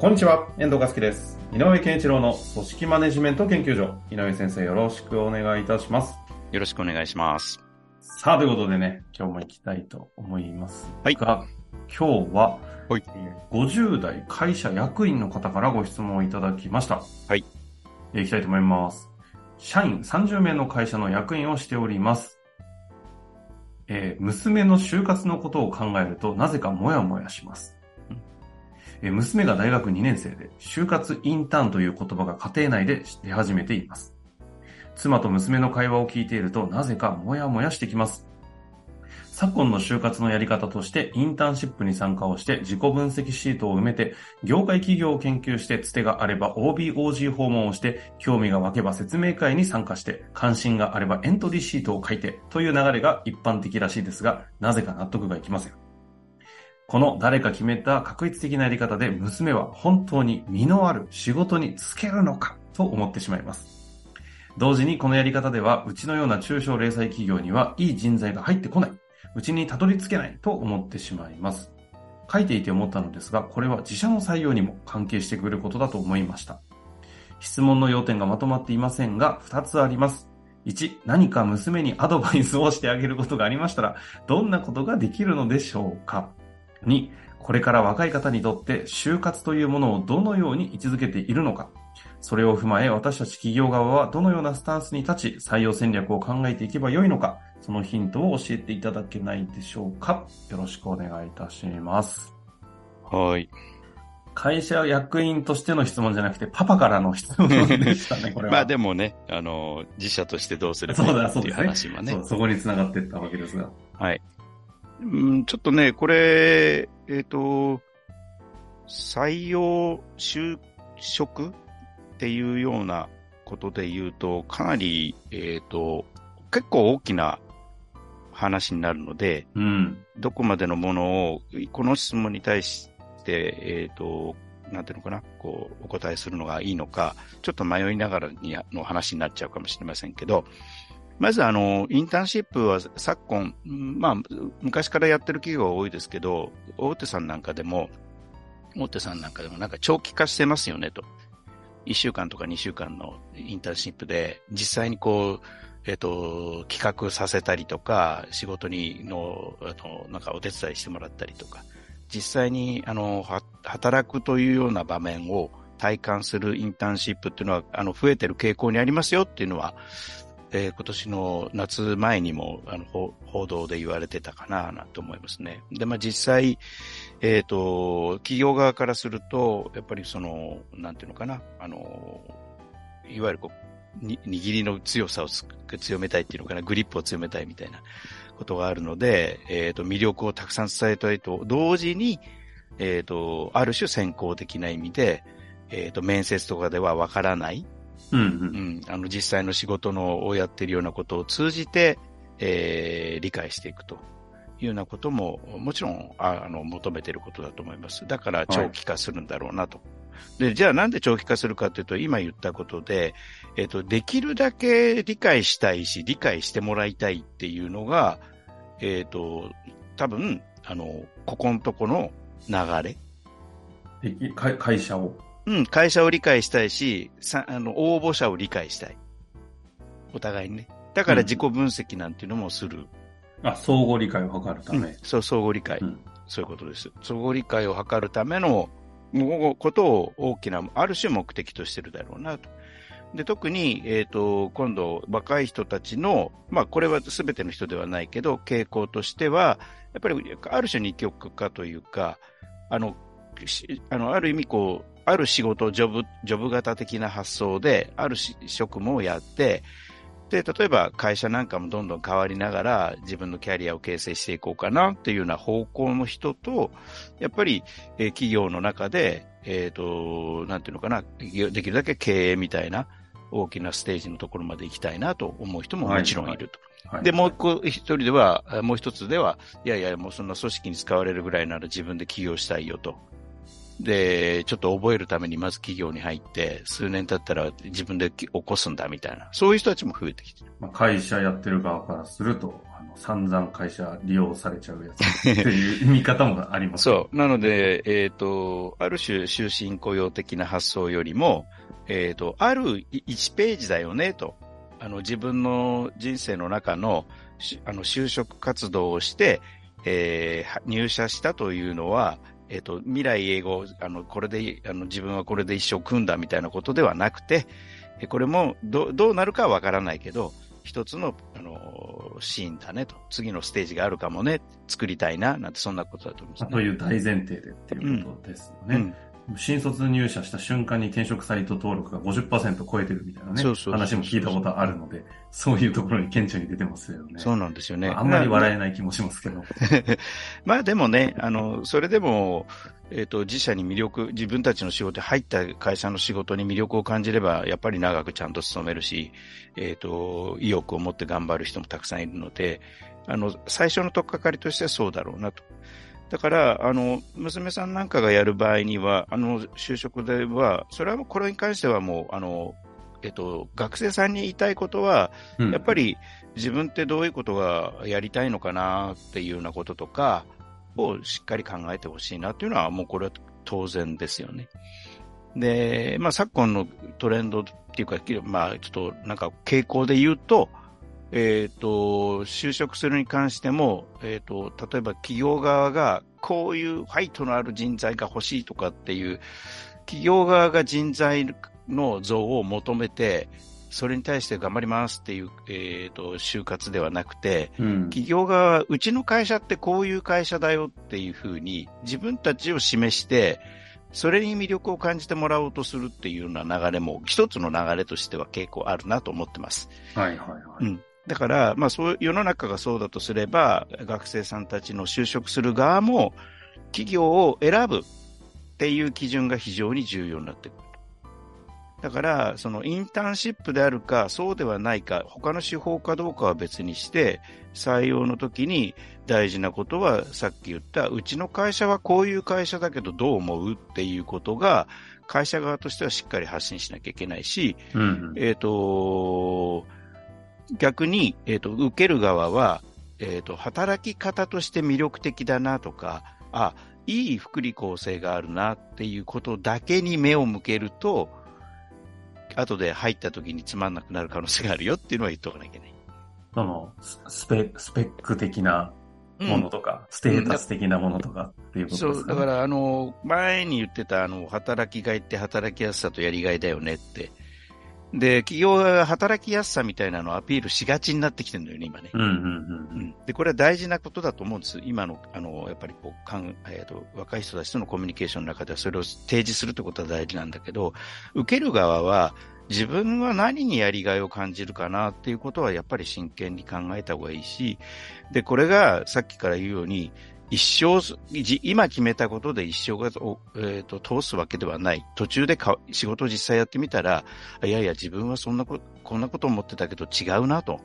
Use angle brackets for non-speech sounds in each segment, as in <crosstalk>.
こんにちは、遠藤和樹です。井上健一郎の組織マネジメント研究所。井上先生、よろしくお願いいたします。よろしくお願いします。さあ、ということでね、今日も行きたいと思いますはいが、今日は、はいえー50代会社役員の方からご質問をいただきました。はい。えー行きたいと思います。社員30名の会社の役員をしております。えー娘の就活のことを考えると、なぜかモヤモヤします。娘が大学2年生で、就活インターンという言葉が家庭内で出始めています。妻と娘の会話を聞いていると、なぜかモヤモヤしてきます。昨今の就活のやり方として、インターンシップに参加をして、自己分析シートを埋めて、業界企業を研究して、つてがあれば OBOG 訪問をして、興味が湧けば説明会に参加して、関心があればエントリーシートを書いて、という流れが一般的らしいですが、なぜか納得がいきません。この誰か決めた確率的なやり方で娘は本当に身のある仕事に就けるのかと思ってしまいます。同時にこのやり方では、うちのような中小零細企業にはいい人材が入ってこない。うちにたどり着けないと思ってしまいます。書いていて思ったのですが、これは自社の採用にも関係してくることだと思いました。質問の要点がまとまっていませんが、2つあります。1、何か娘にアドバイスをしてあげることがありましたら、どんなことができるのでしょうか？?2、これから若い方にとって就活というものをどのように位置づけているのかそれを踏まえ私たち企業側はどのようなスタンスに立ち採用戦略を考えていけばよいのかそのヒントを教えていただけないでしょうかよろしくお願いいたします。はい。会社役員としての質問じゃなくて、パパからの質問でしたね、これは。まあでもね、あの、自社としてどうすればいいそうだ、かっていうそうですね。話はね。そうそこに繋がっていったわけですが。はい。うん、ちょっとね、これ、えっ、と、採用、就職っていうようなことで言うと、かなり、えっ、と、結構大きな話になるので、うん。どこまでのものを、この質問に対して、えっ、と、なんていうのかな、こう、お答えするのがいいのか、ちょっと迷いながらにの話になっちゃうかもしれませんけど、まずあの、インターンシップは昨今、まあ、昔からやってる企業が多いですけど、大手さんなんかでも、大手さんなんかでもなんか長期化してますよねと。1週間とか2週間のインターンシップで、実際にこう、えっ、と、企画させたりとか、仕事にの、あの、なんかお手伝いしてもらったりとか、実際に、あの、働くというような場面を体感するインターンシップっていうのは、あの、増えてる傾向にありますよっていうのは、えー今年の夏前にも、あの、報道で言われてたかな、なんて思いますね。で、まあ、実際、えっ、と、企業側からすると、やっぱりその、なんていうのかな、あの、いわゆるこう、握りの強さを強めたいっていうのかな、グリップを強めたいみたいなことがあるので、えっ、と、魅力をたくさん伝えたいと同時に、えっ、と、ある種先行的な意味で、えっ、と、面接とかではわからない、うんう。うんん、あの、実際の仕事のをやっているようなことを通じて、えー理解していくというようなことも、もちろん、ああの、求めていることだと思います。だから、長期化するんだろうなと。で、じゃあなんで長期化するかというと、今言ったことで、えっ、と、できるだけ理解したいし、理解してもらいたいっていうのが、えっ、と、多分、あの、ここのとこの流れ。でき会会社を。うん、会社を理解したいし、さあの、応募者を理解したい。お互いにね。だから自己分析なんていうのもする。あ、相互理解を図るたうんめ。そう、相互理解、うんそういうことです。相互理解を図るためのことを大きな、ある種目的としてるだろうなと。で、特に、えっ、と、今度、若い人たちの、まあ、これは全ての人ではないけど、傾向としては、やっぱり、ある種二極化というか、あの、しあの、ある意味こう、ある仕事、ジョブ、ジョブ型的な発想で、あるし職務をやって、で、例えば会社なんかもどんどん変わりながら自分のキャリアを形成していこうかなっていうような方向の人と、やっぱり、えー企業の中で、えっ、と、なんていうのかな、できるだけ経営みたいな大きなステージのところまで行きたいなと思う人ももちろんいると。はいで、もう一個、一人では、あもう一つでは、いやいや、もうそんな組織に使われるぐらいなら自分で起業したいよと。で、ちょっと覚えるためにまず企業に入って、数年経ったら自分で起こすんだみたいな、そういう人たちも増えてきてる。まあ、会社やってる側からすると、あの散々会社利用されちゃうやつ <laughs> っていう見方もあります。そう。なので、えっ、と、ある種終身雇用的な発想よりも、えっ、と、ある1ページだよね、と。あの、自分の人生の中の、しあの、就職活動をして、えーは入社したというのは、えっ、と、未来英語、あの、これで、あの、自分はこれで一生組んだみたいなことではなくて、えこれもど、どうなるかはわからないけど、一つの、あの、シーンだねと。次のステージがあるかもね。作りたいな、なんてそんなことだと思うんですね。まあという大前提でっていうことですよね。うん新卒入社した瞬間に転職サイト登録が50%超えてるみたいなね話も聞いたことあるので、そういうところに顕著に出てますよね。そうなんですよね。あんまり笑えない気もしますけど。<laughs> まあでもね、あの、それでも、えっ、と、自社に魅力、自分たちの仕事で入った会社の仕事に魅力を感じれば、やっぱり長くちゃんと勤めるし、えっ、と、意欲を持って頑張る人もたくさんいるので、あの、最初の取っかかりとしてはそうだろうなと。だから、あの、娘さんなんかがやる場合には、あの、就職では、それはこれに関してはもう、あの、えっと、学生さんに言いたいことは、うんやっぱり自分ってどういうことがやりたいのかなっていうようなこととかをしっかり考えてほしいなっていうのはもうこれは当然ですよね。で、まあ昨今のトレンドっていうか、まあちょっとなんか傾向で言うと、えっ、と、就職するに関しても、えっ、と、例えば企業側がこういうファイトのある人材が欲しいとかっていう、企業側が人材の像を求めて、それに対して頑張りますっていう、えっ、と、就活ではなくて、うん。企業側は、うちの会社ってこういう会社だよっていうふうに、自分たちを示して、それに魅力を感じてもらおうとするっていうような流れも、一つの流れとしては結構あるなと思ってます。はいはいはい。うん。だから、まあそういう世の中がそうだとすれば、学生さんたちの就職する側も、企業を選ぶっていう基準が非常に重要になってくる。だから、そのインターンシップであるか、そうではないか、他の手法かどうかは別にして、採用の時に大事なことは、さっき言った、うちの会社はこういう会社だけどどう思うっていうことが、会社側としてはしっかり発信しなきゃいけないし、うんうん。えっ、と、逆に、えっ、と、受ける側は、えっ、と、働き方として魅力的だなとか、あ、いい福利厚生があるなっていうことだけに目を向けると、後で入った時につまんなくなる可能性があるよっていうのは言っとかなきゃいけない。その、ススペ、スペック的なものとか、ステータス的なものとかっていうことそう、ですか、ねだから、あの、前に言ってた、あの、働きがいって働きやすさとやりがいだよねって。で、企業が働きやすさみたいなのをアピールしがちになってきてるのよね、今ね。うんうんうんううん。ん、で、これは大事なことだと思うんです。今の、あの、やっぱりこう、かんえーと、若い人たちとのコミュニケーションの中ではそれを提示するってことは大事なんだけど、受ける側は、自分は何にやりがいを感じるかなっていうことはやっぱり真剣に考えた方がいいし、で、これがさっきから言うように、一生、じ今決めたことで一生が、おえーと通すわけではない。途中でか仕事を実際やってみたら、いやいや自分はそんなこ、こんなこと思ってたけど違うなと。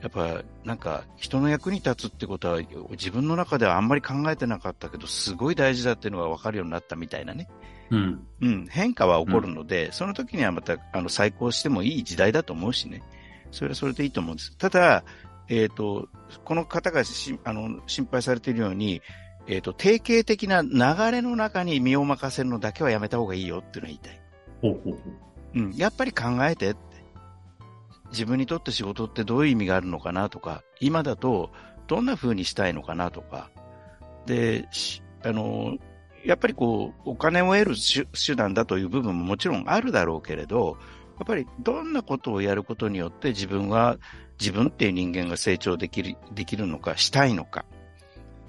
やっぱ、なんか、人の役に立つってことは、自分の中ではあんまり考えてなかったけど、すごい大事だっていうのが分かるようになったみたいなね。うん。うん、変化は起こるので、その時にはまた、あの、再考してもいい時代だと思うしね。それはそれでいいと思うんです。ただ、えっ、と、この方がしあの心配されているように、えっ、と、定型的な流れの中に身を任せるのだけはやめた方がいいよっていうのを言いたい。ほうほうほう。うん、やっぱり考えてって。自分にとって仕事ってどういう意味があるのかなとか、今だとどんな風にしたいのかなとか。で、しあの、やっぱりこう、お金を得る手手段だという部分ももちろんあるだろうけれど、やっぱりどんなことをやることによって自分は、自分っていう人間が成長できる、できるのか、したいのか、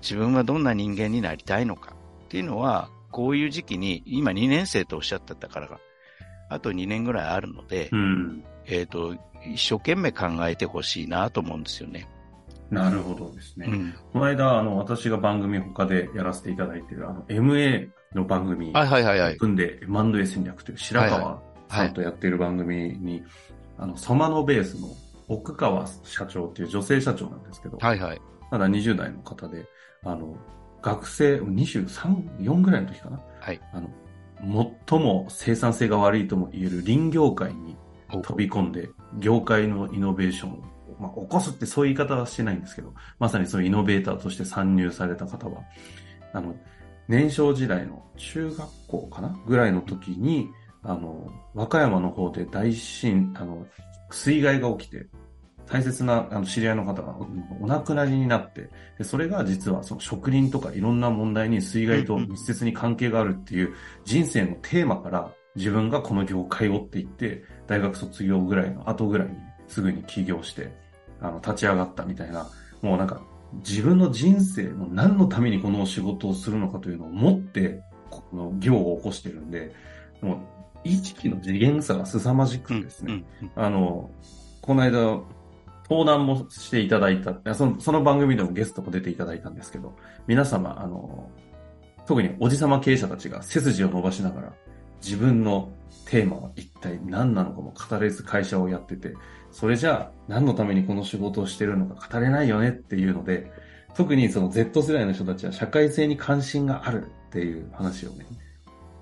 自分はどんな人間になりたいのかっていうのは、こういう時期に、今2年生とおっしゃってたからが、あと2年ぐらいあるので、うん。えっ、と、一生懸命考えてほしいなと思うんですよね。なるほどですね。うん。この間、あの、私が番組他でやらせていただいている、あの、MA の番組、はいはいはいはい。組んで M&A 戦略という白川さんとやっている番組に、あの、ソマノベースの奥川社長っていう女性社長なんですけど、はいはい。まだ20代の方で、あの、学生、23、4ぐらいの時かなはい。あの、最も生産性が悪いとも言える林業界にお飛び込んで、業界のイノベーションを、まあ、起こすってそういう言い方はしてないんですけど、まさにそのイノベーターとして参入された方は、あの、年少時代の中学校かな？ぐらいの時に、あの、和歌山の方で大震、あの、水害が起きて、大切なあの知り合いの方がお亡くなりになって、でそれが実はその植林とかいろんな問題に水害と密接に関係があるっていう人生のテーマから自分がこの業界をって言って、大学卒業ぐらいの後ぐらいにすぐに起業して、あの、立ち上がったみたいな、もうなんか自分の人生の何のためにこの仕事をするのかというのを持って、この業を起こしてるんで、もう意識の次元差が凄まじくてですね、あの、この間、登壇もしていただいた、そのその番組でもゲストも出ていただいたんですけど、皆様、あの、特におじさま経営者たちが背筋を伸ばしながら、自分のテーマは一体何なのかも語れず会社をやってて、それじゃあ何のためにこの仕事をしてるのか語れないよねっていうので、特にその Z 世代の人たちは社会性に関心があるっていう話をね、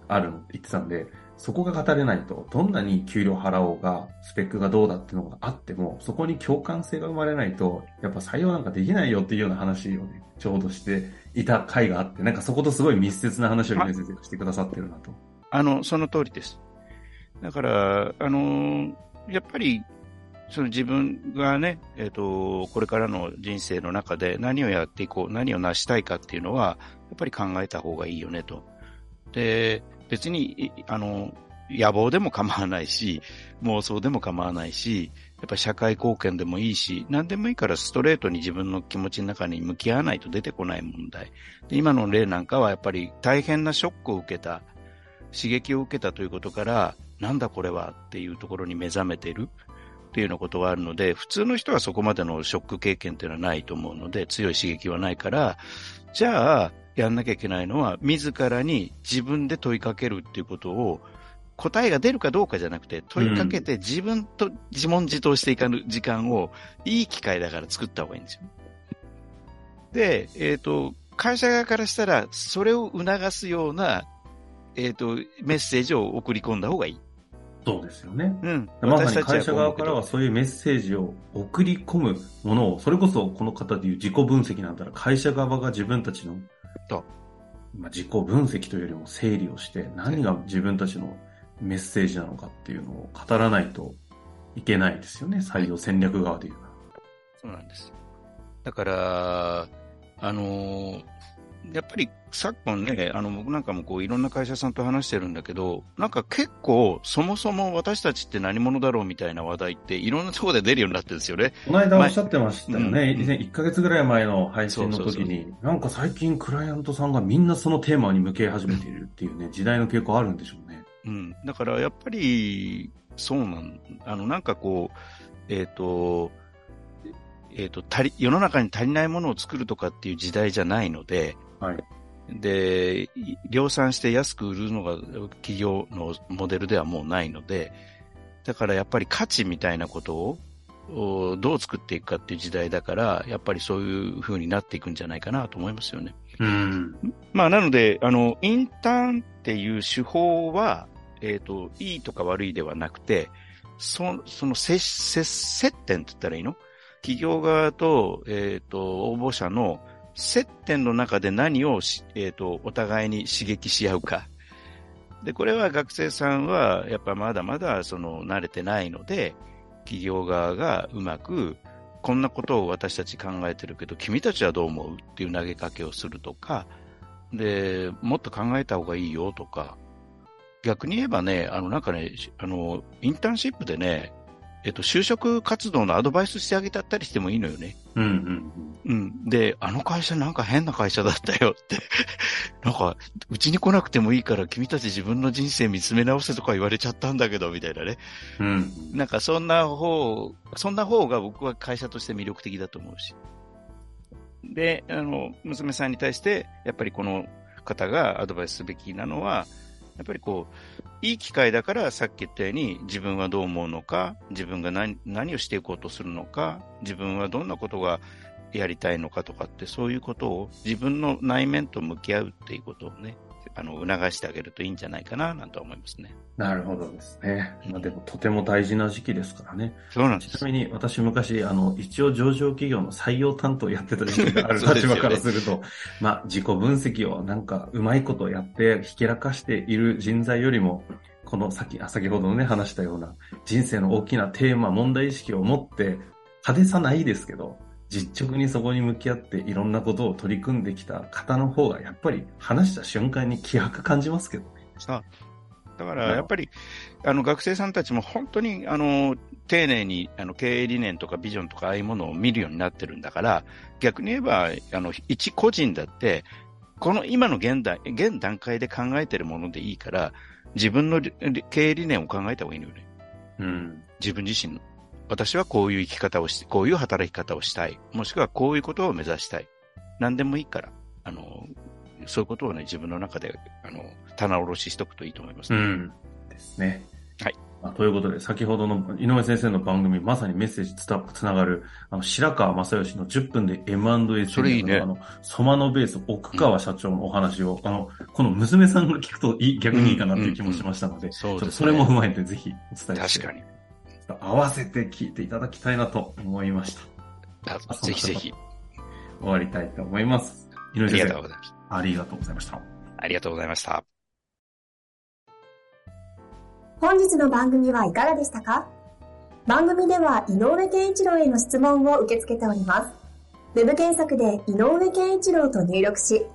あるのって言ってたんで、そこが語れないと、どんなに給料払おうが、スペックがどうだっていうのがあっても、そこに共感性が生まれないと、やっぱ採用なんかできないよっていうような話をね、ちょうどしていた回があって、なんかそことすごい密接な話を皆先生がしてくださってるなと。あの、その通りです。だから、あの、やっぱり、その自分がね、えっ、と、これからの人生の中で何をやっていこう、何を成したいかっていうのは、やっぱり考えた方がいいよねと。で、別に、あの、野望でも構わないし、妄想でも構わないし、やっぱ社会貢献でもいいし、何でもいいからストレートに自分の気持ちの中に向き合わないと出てこない問題。で今の例なんかはやっぱり大変なショックを受けた、刺激を受けたということから、なんだこれはっていうところに目覚めてるっていうようなことがあるので、普通の人はそこまでのショック経験っていうのはないと思うので、強い刺激はないから、じゃあ、やんなきゃいけないのは、自らに自分で問いかけるっていうことを、答えが出るかどうかじゃなくて、問いかけて自分と自問自答していかぬ時間を、いい機会だから作った方がいいんですよ。で、えっ、と、会社側からしたら、それを促すような、えっ、と、メッセージを送り込んだ方がいい。そうですよね。うん。まさに私たち会社側からはそういうメッセージを送り込むものを、それこそこの方でいう自己分析なんだら、会社側が自分たちのそう、まあ、自己分析というよりも整理をして、何が自分たちのメッセージなのかっていうのを語らないといけないですよね。採用戦略側で言う。そうなんです。だから、あのーやっぱり昨今ね、あの、僕なんかもこういろんな会社さんと話してるんだけど、なんか結構そもそも私たちって何者だろうみたいな話題っていろんなところで出るようになってるんですよね。この間おっしゃってましたよね。前うん以前1ヶ月ぐらい前の配信の時に、なんか最近クライアントさんがみんなそのテーマに向け始めているっていうね、時代の傾向あるんでしょうね。うん。だからやっぱり、そうなん、あの、なんかこう、えっ、と、えっ、と、足り、世の中に足りないものを作るとかっていう時代じゃないので、はい。で、い量産して安く売るのが企業のモデルではもうないので、だからやっぱり価値みたいなことをおどう作っていくかっていう時代だから、やっぱりそういう風になっていくんじゃないかなと思いますよね。うん。まあ、なので、あの、インターンっていう手法は、えっ、と、いいとか悪いではなくて、そその接、接、接点って言ったらいいの？企業側と、えっ、と、応募者の接点の中で何を、えっ、と、お互いに刺激し合うか。で、これは学生さんは、やっぱまだまだ、その、慣れてないので、企業側がうまく、こんなことを私たち考えてるけど、君たちはどう思うっていう投げかけをするとか、で、もっと考えた方がいいよとか、逆に言えばね、あの、なんかね、あの、インターンシップでね、えっと、就職活動のアドバイスしてあげたったりしてもいいのよね。うんうんうん。で、あの会社なんか変な会社だったよって。<laughs> なんか、うちに来なくてもいいから君たち自分の人生見つめ直せとか言われちゃったんだけど、みたいなね。うん。なんかそんな方、そんな方が僕は会社として魅力的だと思うし。で、あの、娘さんに対して、やっぱりこの方がアドバイスすべきなのは、やっぱりこう、いい機会だからさっき言ったように自分はどう思うのか、自分が何何をしていこうとするのか、自分はどんなことがやりたいのかとかって、そういうことを自分の内面と向き合うっていうことをね、あの、促してあげるといいんじゃないかな、なんて思いますね。なるほどですね。まあでもとても大事な時期ですからね。そうなんですちな。みに私昔、あの、一応上場企業の採用担当やってた時期がある <laughs> 立場からすると、まあ自己分析をなんかうまいことやってひけらかしている人材よりも、この先、あ先ほどね話したような人生の大きなテーマ、問題意識を持って派手さないですけど、実直にそこに向き合っていろんなことを取り組んできた方の方がやっぱり話した瞬間に気迫感じますけどね。さだから、やっぱり、あの、学生さんたちも本当に、あの、丁寧に、あの、経営理念とかビジョンとか、ああいうものを見るようになってるんだから、逆に言えば、あの、一個人だって、この今の現代、現段階で考えてるものでいいから、自分のり経営理念を考えた方がいいのよね。うん。自分自身の。私はこういう生き方をして、こういう働き方をしたい。もしくはこういうことを目指したい。何でもいいから、あの、そういうことをね、自分の中で、あの、棚卸ししとくといいと思いますね。うん。ですね。はい。まあ、ということで、先ほどの井上先生の番組、まさにメッセージつたつながる、あの、白川正義の10分で M&A それいいねあの、ソマノベース奥川社長のお話を、あの、この娘さんが聞くといい、逆にいいかなという気もしましたので、そうですねちょっとそれも踏まえてぜひお伝えして、確かに。合わせて聞いていただきたいなと思いました。あぜひぜひ。終わりたいと思います。井上がとうございます。ありがとうございました。ありがとうございました。本日の番組はいかがでしたか？番組では井上健一郎への質問を受け付けております。ウェブ検索で井上健一郎と入力し、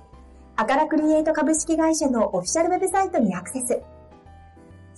アカラクリエイト株式会社のオフィシャルウェブサイトにアクセス。